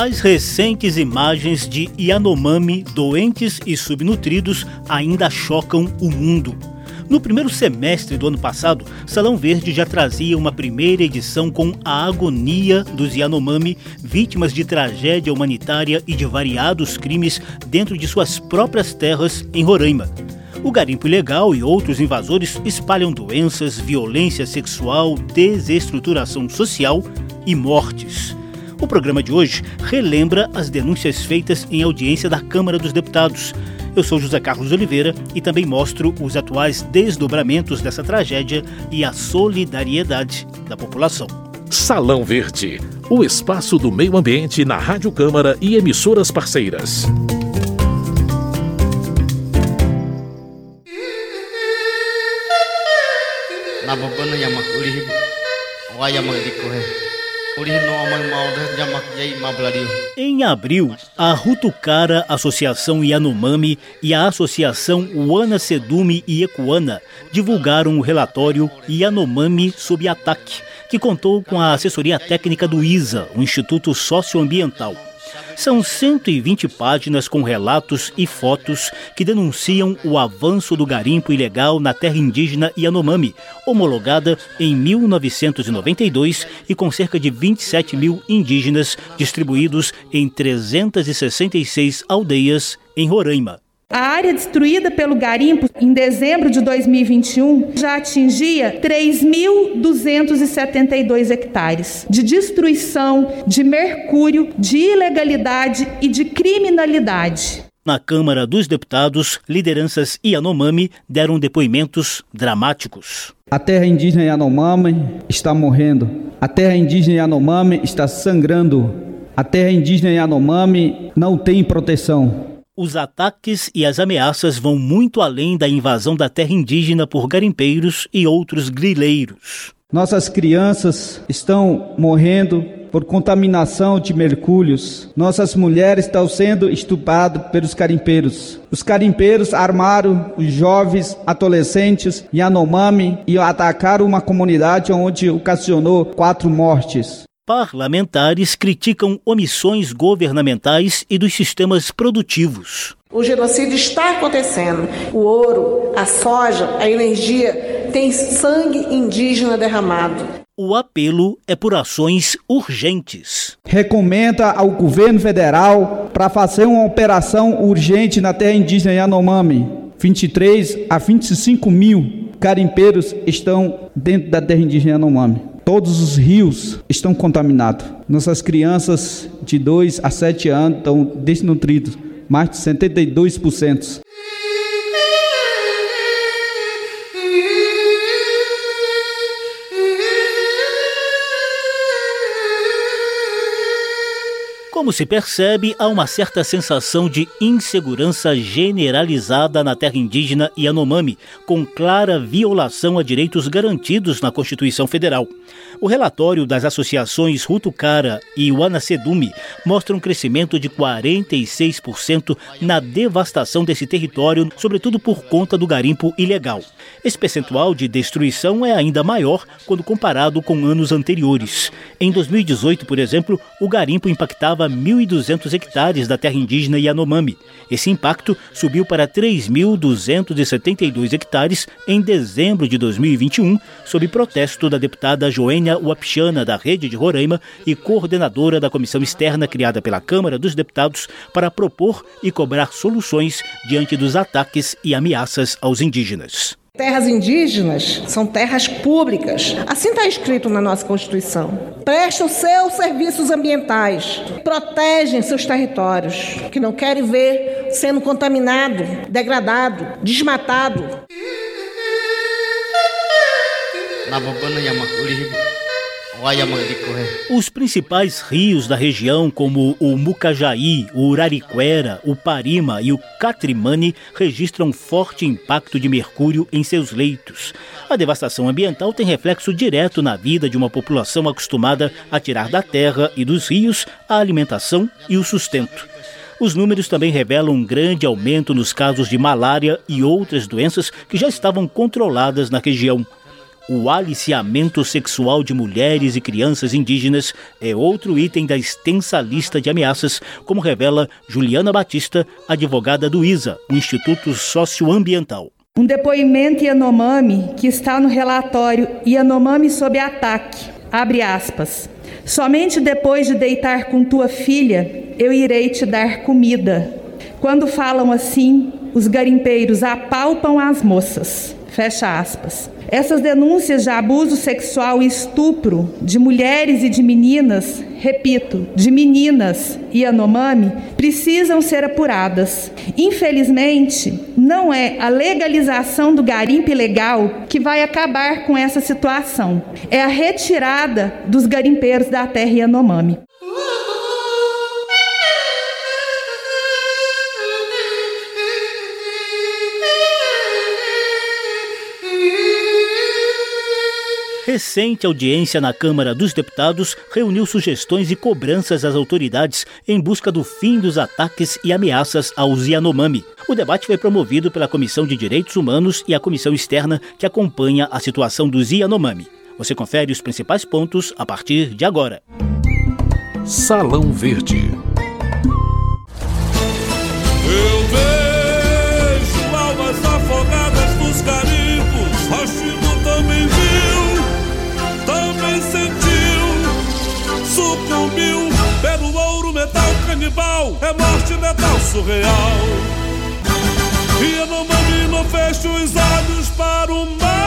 As recentes imagens de Yanomami doentes e subnutridos ainda chocam o mundo. No primeiro semestre do ano passado, Salão Verde já trazia uma primeira edição com a agonia dos Yanomami, vítimas de tragédia humanitária e de variados crimes dentro de suas próprias terras em Roraima. O garimpo ilegal e outros invasores espalham doenças, violência sexual, desestruturação social e mortes. O programa de hoje relembra as denúncias feitas em audiência da Câmara dos Deputados. Eu sou José Carlos Oliveira e também mostro os atuais desdobramentos dessa tragédia e a solidariedade da população. Salão Verde, o espaço do meio ambiente na Rádio Câmara e emissoras parceiras. Na bobana yamak ulih, yamak dikohe. Em abril, a Rutucara Associação Yanomami e a Associação Uana Sedume e Ecuana divulgaram o relatório Yanomami sob ataque, que contou com a assessoria técnica do ISA, o Instituto Socioambiental. São 120 páginas com relatos e fotos que denunciam o avanço do garimpo ilegal na terra indígena Yanomami, homologada em 1992 e com cerca de 27 mil indígenas distribuídos em 366 aldeias em Roraima. A área destruída pelo garimpo em dezembro de 2021 já atingia 3.272 hectares de destruição, de mercúrio, de ilegalidade e de criminalidade. Na Câmara dos Deputados, lideranças Yanomami deram depoimentos dramáticos. A terra indígena Yanomami está morrendo. A terra indígena Yanomami está sangrando. A terra indígena Yanomami não tem proteção. Os ataques e as ameaças vão muito além da invasão da terra indígena por garimpeiros e outros grileiros. Nossas crianças estão morrendo por contaminação de mercúrios. Nossas mulheres estão sendo estupradas pelos carimpeiros. Os carimpeiros armaram os jovens adolescentes Yanomami e atacaram uma comunidade onde ocasionou quatro mortes. Parlamentares criticam omissões governamentais e dos sistemas produtivos. O genocídio está acontecendo. O ouro, a soja, a energia tem sangue indígena derramado. O apelo é por ações urgentes. Recomenda ao governo federal para fazer uma operação urgente na terra indígena Yanomami. 23 a 25 mil carimpeiros estão dentro da terra indígena Yanomami. Todos os rios estão contaminados. Nossas crianças de 2 a 7 anos estão desnutridas, mais de 72%. Como se percebe, há uma certa sensação de insegurança generalizada na terra indígena Yanomami, com clara violação a direitos garantidos na Constituição Federal. O relatório das associações Rutucara e Wanasedume mostra um crescimento de 46% na devastação desse território, sobretudo por conta do garimpo ilegal. Esse percentual de destruição é ainda maior quando comparado com anos anteriores. Em 2018, por exemplo, o garimpo impactava 1.200 hectares da terra indígena Yanomami. Esse impacto subiu para 3.272 hectares em dezembro de 2021, sob protesto da deputada Joênia Tânia Uapchana, da Rede de Roraima e coordenadora da comissão externa criada pela Câmara dos Deputados para propor e cobrar soluções diante dos ataques e ameaças aos indígenas. Terras indígenas são terras públicas. Assim está escrito na nossa Constituição. Prestam seus serviços ambientais, protegem seus territórios, que não querem ver sendo contaminado, degradado, desmatado. Os principais rios da região, como o Mucajaí, o Urariquera, o Parima e o Catrimani, registram forte impacto de mercúrio em seus leitos. A devastação ambiental tem reflexo direto na vida de uma população acostumada a tirar da terra e dos rios a alimentação e o sustento. Os números também revelam um grande aumento nos casos de malária e outras doenças que já estavam controladas na região. O aliciamento sexual de mulheres e crianças indígenas é outro item da extensa lista de ameaças, como revela Juliana Batista, advogada do ISA, Instituto Socioambiental. Um depoimento Yanomami que está no relatório Yanomami sob ataque. Abre aspas. Somente depois de deitar com tua filha, eu irei te dar comida. Quando falam assim, os garimpeiros apalpam as moças. Fecha aspas. Essas denúncias de abuso sexual e estupro de mulheres e de meninas, repito, de meninas e Anomami, precisam ser apuradas. Infelizmente, não é a legalização do garimpo ilegal que vai acabar com essa situação. É a retirada dos garimpeiros da terra Yanomami. Recente audiência na Câmara dos Deputados reuniu sugestões e cobranças às autoridades em busca do fim dos ataques e ameaças aos Yanomami. O debate foi promovido pela Comissão de Direitos Humanos e a comissão externa que acompanha a situação dos Yanomami. Você confere os principais pontos a partir de agora. Salão Verde. Canibal, é morte metal surreal. E Yanomami não fecha os olhos para o mal.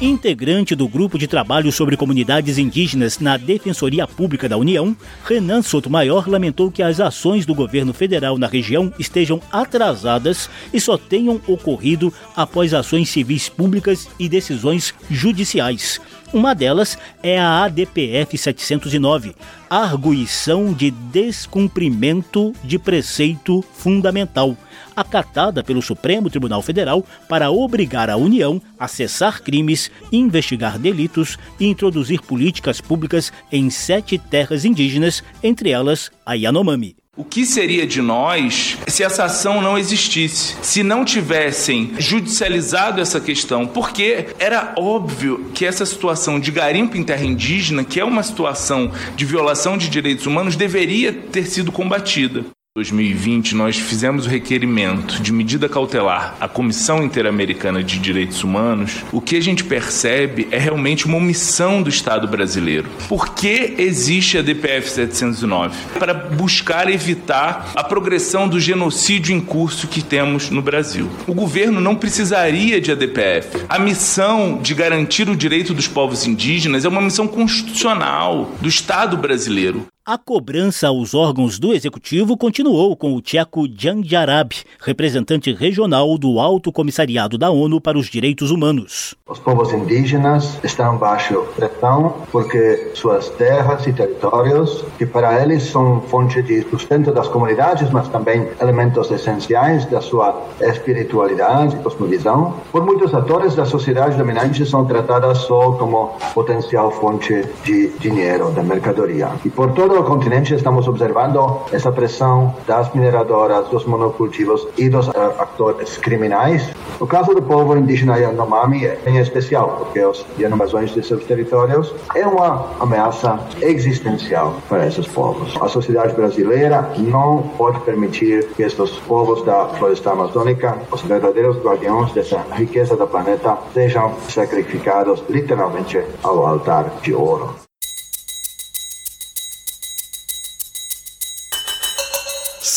Integrante do grupo de trabalho sobre comunidades indígenas na Defensoria Pública da União, Renan Sotomayor lamentou que as ações do governo federal na região estejam atrasadas e só tenham ocorrido após ações civis públicas e decisões judiciais. Uma delas é a ADPF 709, Arguição de Descumprimento de Preceito Fundamental, acatada pelo Supremo Tribunal Federal para obrigar a União a cessar crimes, investigar delitos e introduzir políticas públicas em sete terras indígenas, entre elas a Yanomami. O que seria de nós se essa ação não existisse? Se não tivessem judicializado essa questão? Porque era óbvio que essa situação de garimpo em terra indígena, que é uma situação de violação de direitos humanos, deveria ter sido combatida. 2020, nós fizemos o requerimento de medida cautelar à Comissão Interamericana de Direitos Humanos. O que a gente percebe é realmente uma omissão do Estado brasileiro. Por que existe a DPF 709? Para buscar evitar a progressão do genocídio em curso que temos no Brasil. O governo não precisaria de ADPF. A missão de garantir o direito dos povos indígenas é uma missão constitucional do Estado brasileiro. A cobrança aos órgãos do executivo continuou com o tcheco Janjarab, representante regional do Alto Comissariado da ONU para os Direitos Humanos. Os povos indígenas estão baixo pressão porque suas terras e territórios, que para eles são fonte de sustento das comunidades, mas também elementos essenciais da sua espiritualidade e cosmovisão, por muitos atores da sociedade dominante são tratadas só como potencial fonte de dinheiro, da mercadoria. E por todo todo o continente estamos observando essa pressão das mineradoras, dos monocultivos e dos uh, atores criminais. O caso do povo indígena Yanomami é em especial, porque as invasões de seus territórios é uma ameaça existencial para esses povos. A sociedade brasileira não pode permitir que estes povos da floresta amazônica, os verdadeiros guardiões dessa riqueza do planeta, sejam sacrificados literalmente ao altar de ouro.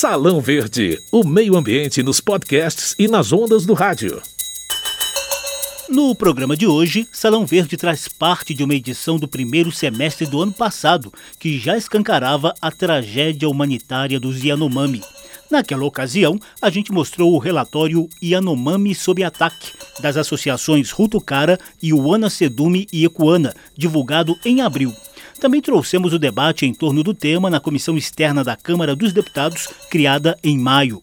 Salão Verde, o meio ambiente nos podcasts e nas ondas do rádio. No programa de hoje, Salão Verde traz parte de uma edição do primeiro semestre do ano passado, que já escancarava a tragédia humanitária dos Yanomami. Naquela ocasião, a gente mostrou o relatório Yanomami sob ataque, das associações Rutucara e Uana Sedume e Ecuana, divulgado em abril. Também trouxemos o debate em torno do tema na comissão externa da Câmara dos Deputados, criada em maio.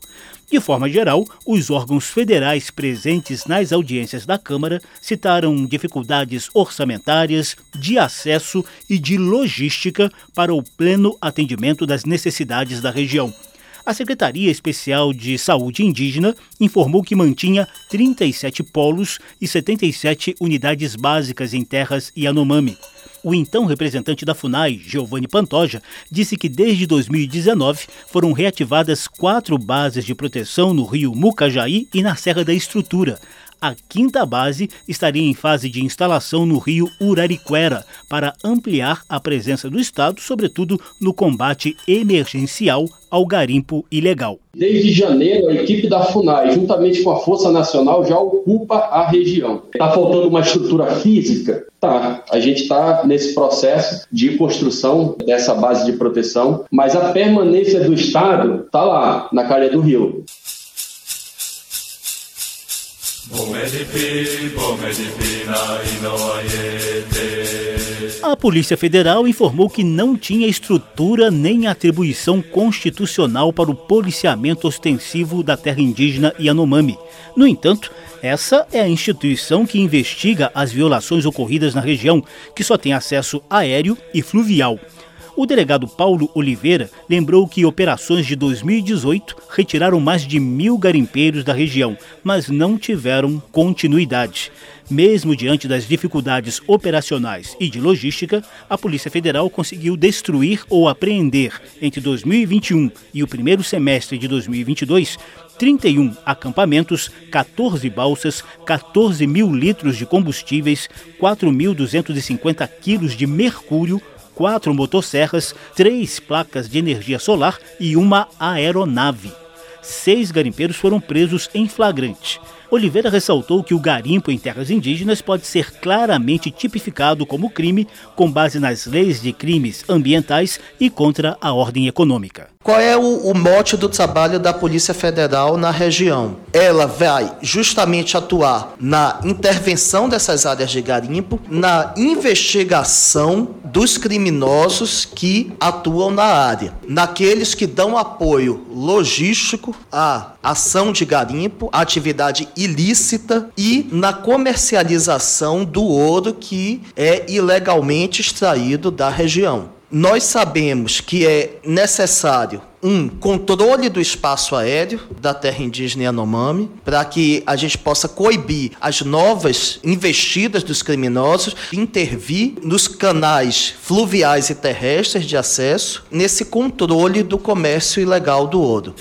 De forma geral, os órgãos federais presentes nas audiências da Câmara citaram dificuldades orçamentárias, de acesso e de logística para o pleno atendimento das necessidades da região. A Secretaria Especial de Saúde Indígena informou que mantinha 37 polos e 77 unidades básicas em terras Yanomami. O então representante da FUNAI, Giovanni Pantoja, disse que desde 2019 foram reativadas quatro bases de proteção no rio Mucajaí e na Serra da Estrutura, a quinta base estaria em fase de instalação no rio Urariquera para ampliar a presença do Estado, sobretudo no combate emergencial ao garimpo ilegal. Desde janeiro, a equipe da FUNAI, juntamente com a Força Nacional, já ocupa a região. Está faltando uma estrutura física? Tá. A gente está nesse processo de construção dessa base de proteção, mas a permanência do Estado está lá, na calha do rio. A Polícia Federal informou que não tinha estrutura nem atribuição constitucional para o policiamento ostensivo da terra indígena Yanomami. No entanto, essa é a instituição que investiga as violações ocorridas na região, que só tem acesso aéreo e fluvial. O delegado Paulo Oliveira lembrou que operações de 2018 retiraram mais de mil garimpeiros da região, mas não tiveram continuidade. Mesmo diante das dificuldades operacionais e de logística, a Polícia Federal conseguiu destruir ou apreender, entre 2021 e o primeiro semestre de 2022, 31 acampamentos, 14 balsas, 14 mil litros de combustíveis, 4.250 quilos de mercúrio, quatro motosserras, três placas de energia solar e uma aeronave. Seis garimpeiros foram presos em flagrante. Oliveira ressaltou que o garimpo em terras indígenas pode ser claramente tipificado como crime com base nas leis de crimes ambientais e contra a ordem econômica. Qual é o, o, mote do trabalho da Polícia Federal na região? Ela vai justamente atuar na intervenção dessas áreas de garimpo, na investigação dos criminosos que atuam na área, naqueles que dão apoio logístico à ação de garimpo, à atividade ilícita e na comercialização do ouro que é ilegalmente extraído da região. Nós sabemos que é necessário um controle do espaço aéreo da terra indígena Yanomami, para que a gente possa coibir as novas investidas dos criminosos, intervir nos canais fluviais e terrestres de acesso, nesse controle do comércio ilegal do ouro.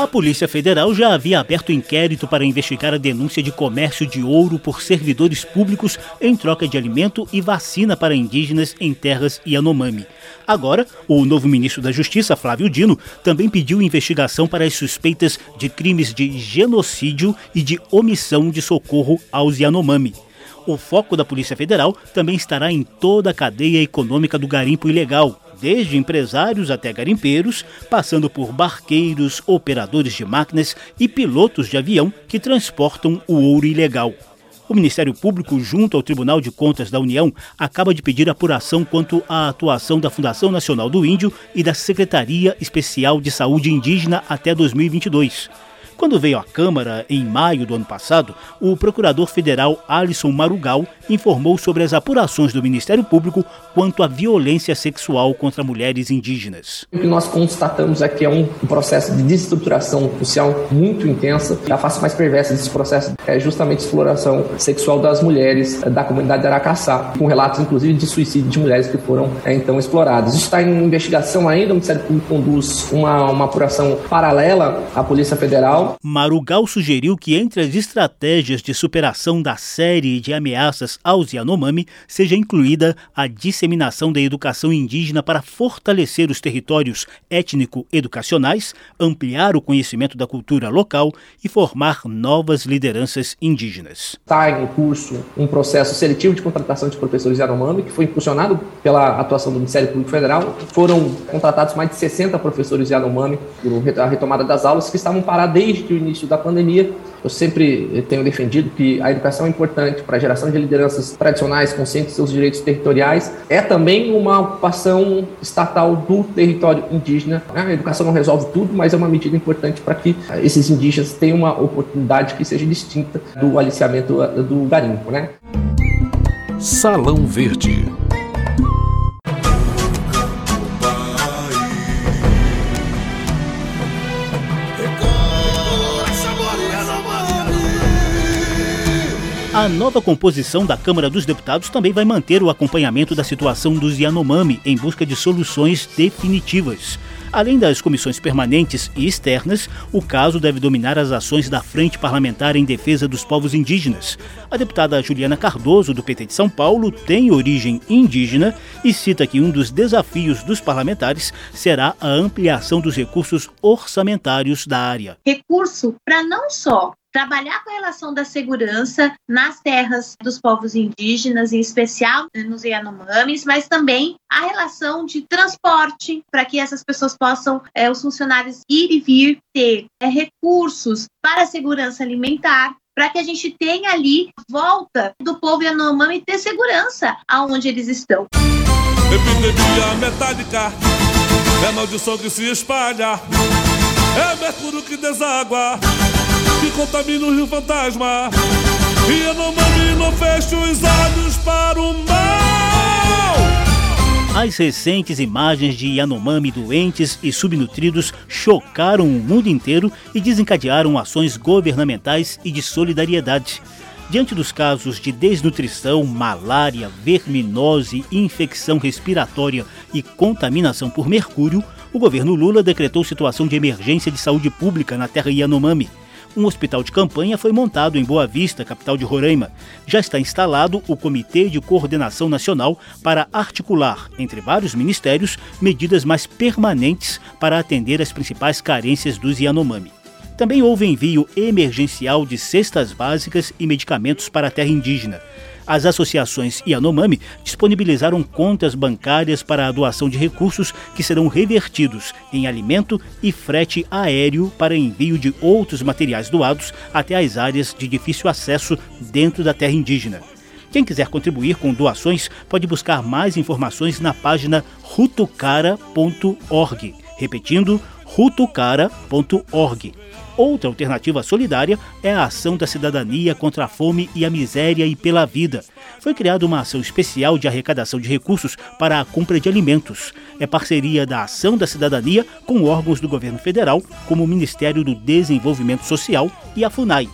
A Polícia Federal já havia aberto inquérito para investigar a denúncia de comércio de ouro por servidores públicos em troca de alimento e vacina para indígenas em terras Yanomami. Agora, o novo ministro da Justiça, Flávio Dino, também pediu investigação para as suspeitas de crimes de genocídio e de omissão de socorro aos Yanomami. O foco da Polícia Federal também estará em toda a cadeia econômica do garimpo ilegal, desde empresários até garimpeiros, passando por barqueiros, operadores de máquinas e pilotos de avião que transportam o ouro ilegal. O Ministério Público, junto ao Tribunal de Contas da União, acaba de pedir apuração quanto à atuação da Fundação Nacional do Índio e da Secretaria Especial de Saúde Indígena até 2022. Quando veio à Câmara em maio do ano passado, o procurador federal Alisson Marugal informou sobre as apurações do Ministério Público quanto à violência sexual contra mulheres indígenas. O que nós constatamos é que é um processo de desestruturação social muito intensa. A face mais perversa desse processo é justamente a exploração sexual das mulheres da comunidade de Aracaçá, com relatos inclusive de suicídio de mulheres que foram é, então exploradas. Isso está em investigação ainda, o Ministério Público conduz uma, uma apuração paralela à Polícia Federal Marugal sugeriu que entre as estratégias de superação da série de ameaças aos Yanomami seja incluída a disseminação da educação indígena para fortalecer os territórios étnico-educacionais, ampliar o conhecimento da cultura local e formar novas lideranças indígenas. Está em curso um processo seletivo de contratação de professores Yanomami, que foi impulsionado pela atuação do Ministério Público Federal. Foram contratados mais de 60 professores Yanomami, a retomada das aulas, que estavam parados desde desde o início da pandemia. Eu sempre tenho defendido que a educação é importante para a geração de lideranças tradicionais, conscientes de seus direitos territoriais. É também uma ocupação estatal do território indígena. A educação não resolve tudo, mas é uma medida importante para que esses indígenas tenham uma oportunidade que seja distinta do aliciamento do garimpo. Né? Salão Verde A nova composição da Câmara dos Deputados também vai manter o acompanhamento da situação dos Yanomami em busca de soluções definitivas. Além das comissões permanentes e externas, o caso deve dominar as ações da Frente Parlamentar em Defesa dos Povos Indígenas. A deputada Juliana Cardoso, do PT de São Paulo, tem origem indígena e cita que um dos desafios dos parlamentares será a ampliação dos recursos orçamentários da área. Recurso para não só trabalhar com a relação da segurança nas terras dos povos indígenas, em especial nos Yanomamis, mas também a relação de transporte para que essas pessoas possam, é, os funcionários ir e vir, ter é, recursos para a segurança alimentar, para que a gente tenha ali volta do povo Yanomami ter segurança aonde eles estão. Epidemia metálica, é maldição que se espalha, é mercúrio que deságua que contamina o rio fantasma. E Yanomami não fecha os olhos para o mal. As recentes imagens de Yanomami doentes e subnutridos chocaram o mundo inteiro e desencadearam ações governamentais e de solidariedade. Diante dos casos de desnutrição, malária, verminose, infecção respiratória e contaminação por mercúrio, o governo Lula decretou situação de emergência de saúde pública na terra Yanomami um hospital de campanha foi montado em Boa Vista, capital de Roraima. Já está instalado o Comitê de Coordenação Nacional para articular, entre vários ministérios, medidas mais permanentes para atender as principais carências dos Yanomami. Também houve envio emergencial de cestas básicas e medicamentos para a terra indígena as associações Yanomami disponibilizaram contas bancárias para a doação de recursos que serão revertidos em alimento e frete aéreo para envio de outros materiais doados até as áreas de difícil acesso dentro da terra indígena. Quem quiser contribuir com doações pode buscar mais informações na página rutucara.org. Repetindo, rutucara.org. Outra alternativa solidária é a Ação da Cidadania contra a Fome e a Miséria e pela Vida. Foi criada uma ação especial de arrecadação de recursos para a compra de alimentos. É parceria da Ação da Cidadania com órgãos do governo federal, como o Ministério do Desenvolvimento Social e a FUNAI.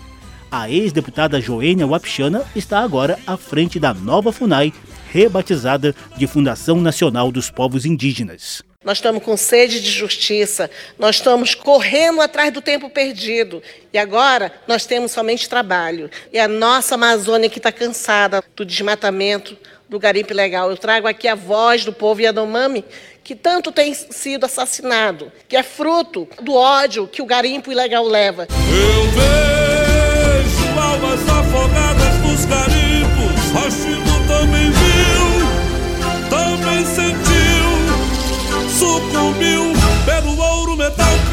A ex-deputada Joênia Wapichana está agora à frente da nova FUNAI, rebatizada de Fundação Nacional dos Povos Indígenas. Nós estamos com sede de justiça, nós estamos correndo atrás do tempo perdido. E agora nós temos somente trabalho. E a nossa Amazônia que está cansada do desmatamento, do garimpo ilegal. Eu trago aqui a voz do povo Yanomami, que tanto tem sido assassinado, que é fruto do ódio que o garimpo ilegal leva. Eu vejo almas afogadas nos garimpos,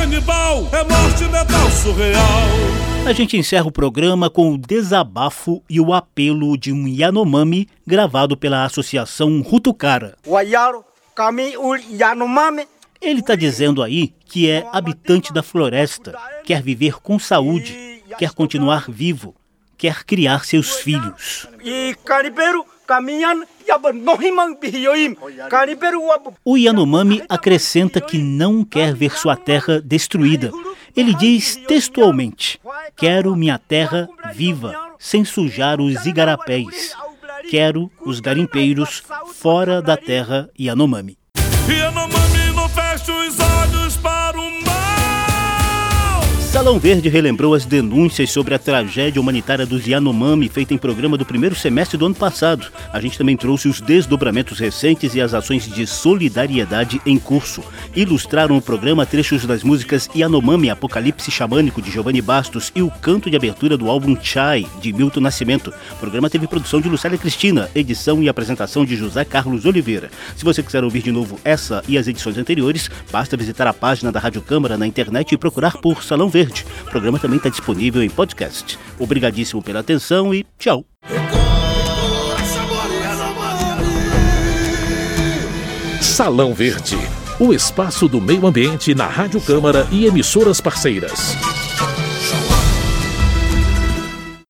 canibal, é morte metal surreal. A gente encerra o programa com o desabafo e o apelo de um Yanomami gravado pela Associação Rutucara. Ele está dizendo aí que é habitante da floresta, quer viver com saúde, quer continuar vivo, quer criar seus filhos. O Yanomami acrescenta que não quer ver sua terra destruída. Ele diz textualmente: Quero minha terra viva, sem sujar os igarapés. Quero os garimpeiros fora da terra Yanomami. Yanomami Salão Verde relembrou as denúncias sobre a tragédia humanitária dos Yanomami feita em programa do primeiro semestre do ano passado. A gente também trouxe os desdobramentos recentes e as ações de solidariedade em curso. Ilustraram o programa trechos das músicas Yanomami Apocalipse Xamânico de Giovanni Bastos e o canto de abertura do álbum Chai de Milton Nascimento. O programa teve produção de Lucélia Cristina, edição e apresentação de José Carlos Oliveira. Se você quiser ouvir de novo essa e as edições anteriores, basta visitar a página da Rádio Câmara na internet e procurar por Salão Verde Verde. O programa também está disponível em podcast. Obrigadíssimo pela atenção e tchau. Salão Verde, o espaço do meio ambiente na Rádio Câmara e emissoras parceiras.